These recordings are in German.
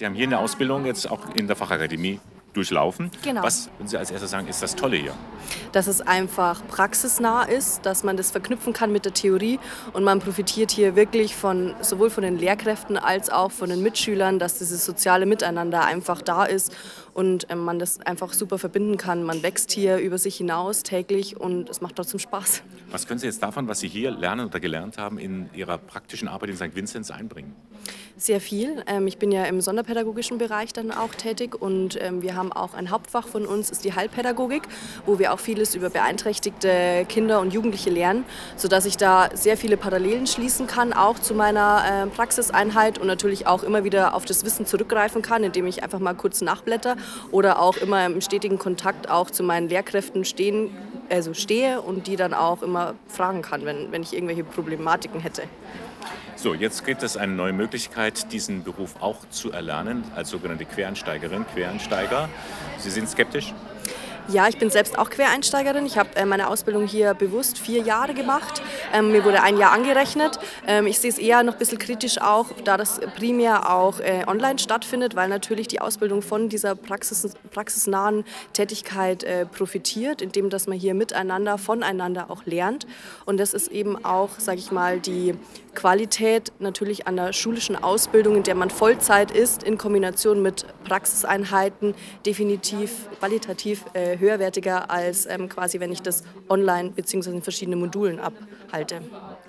Sie haben hier eine Ausbildung jetzt auch in der Fachakademie durchlaufen. Genau. Was würden Sie als erstes sagen, ist das Tolle hier? Dass es einfach praxisnah ist, dass man das verknüpfen kann mit der Theorie und man profitiert hier wirklich von sowohl von den Lehrkräften als auch von den Mitschülern, dass dieses soziale Miteinander einfach da ist und ähm, man das einfach super verbinden kann. Man wächst hier über sich hinaus täglich und es macht trotzdem Spaß. Was können Sie jetzt davon, was Sie hier lernen oder gelernt haben, in Ihrer praktischen Arbeit in St. Vinzenz einbringen? Sehr viel. Ähm, ich bin ja im sonderpädagogischen Bereich dann auch tätig und ähm, wir haben auch ein Hauptfach von uns, ist die Heilpädagogik, wo wir auch vieles über beeinträchtigte Kinder und Jugendliche lernen, sodass ich da sehr viele Parallelen schließen kann, auch zu meiner äh, Praxiseinheit und natürlich auch immer wieder auf das Wissen zurückgreifen kann, indem ich einfach mal kurz nachblätter oder auch immer im stetigen Kontakt auch zu meinen Lehrkräften stehen, also stehe und die dann auch immer fragen kann, wenn, wenn ich irgendwelche Problematiken hätte. So, jetzt gibt es eine neue Möglichkeit, diesen Beruf auch zu erlernen, als sogenannte Quereinsteigerin, Quereinsteiger. Sie sind skeptisch? Ja, ich bin selbst auch Quereinsteigerin. Ich habe äh, meine Ausbildung hier bewusst vier Jahre gemacht. Ähm, mir wurde ein Jahr angerechnet. Ähm, ich sehe es eher noch ein bisschen kritisch auch, da das primär auch äh, online stattfindet, weil natürlich die Ausbildung von dieser Praxis, praxisnahen Tätigkeit äh, profitiert, indem dass man hier miteinander, voneinander auch lernt. Und das ist eben auch, sage ich mal, die Qualität natürlich an der schulischen Ausbildung, in der man Vollzeit ist, in Kombination mit Praxiseinheiten definitiv qualitativ äh, höherwertiger als ähm, quasi, wenn ich das online bzw. in verschiedenen Modulen abhalte.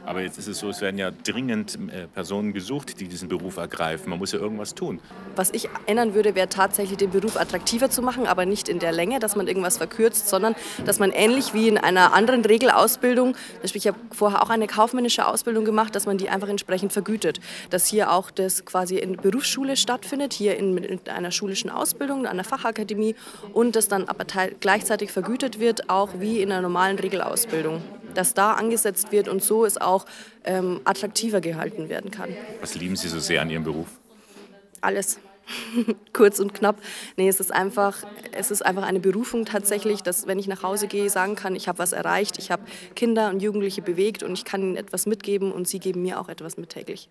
Aber jetzt ist es so, es werden ja dringend äh, Personen gesucht, die diesen Beruf ergreifen. Man muss ja irgendwas tun. Was ich ändern würde, wäre tatsächlich den Beruf attraktiver zu machen, aber nicht in der Länge, dass man irgendwas verkürzt, sondern dass man ähnlich wie in einer anderen Regelausbildung, ich habe vorher auch eine kaufmännische Ausbildung gemacht, dass man die einfach entsprechend vergütet. Dass hier auch das quasi in Berufsschule stattfindet, hier in, in einer schulischen Ausbildung, einer Fachakademie und das dann aber gleichzeitig vergütet wird, auch wie in einer normalen Regelausbildung dass da angesetzt wird und so es auch ähm, attraktiver gehalten werden kann. Was lieben Sie so sehr an Ihrem Beruf? Alles. Kurz und knapp. Nee, es ist einfach, es ist einfach eine Berufung tatsächlich, dass wenn ich nach Hause gehe, sagen kann, ich habe was erreicht, ich habe Kinder und Jugendliche bewegt und ich kann ihnen etwas mitgeben und sie geben mir auch etwas mit täglich.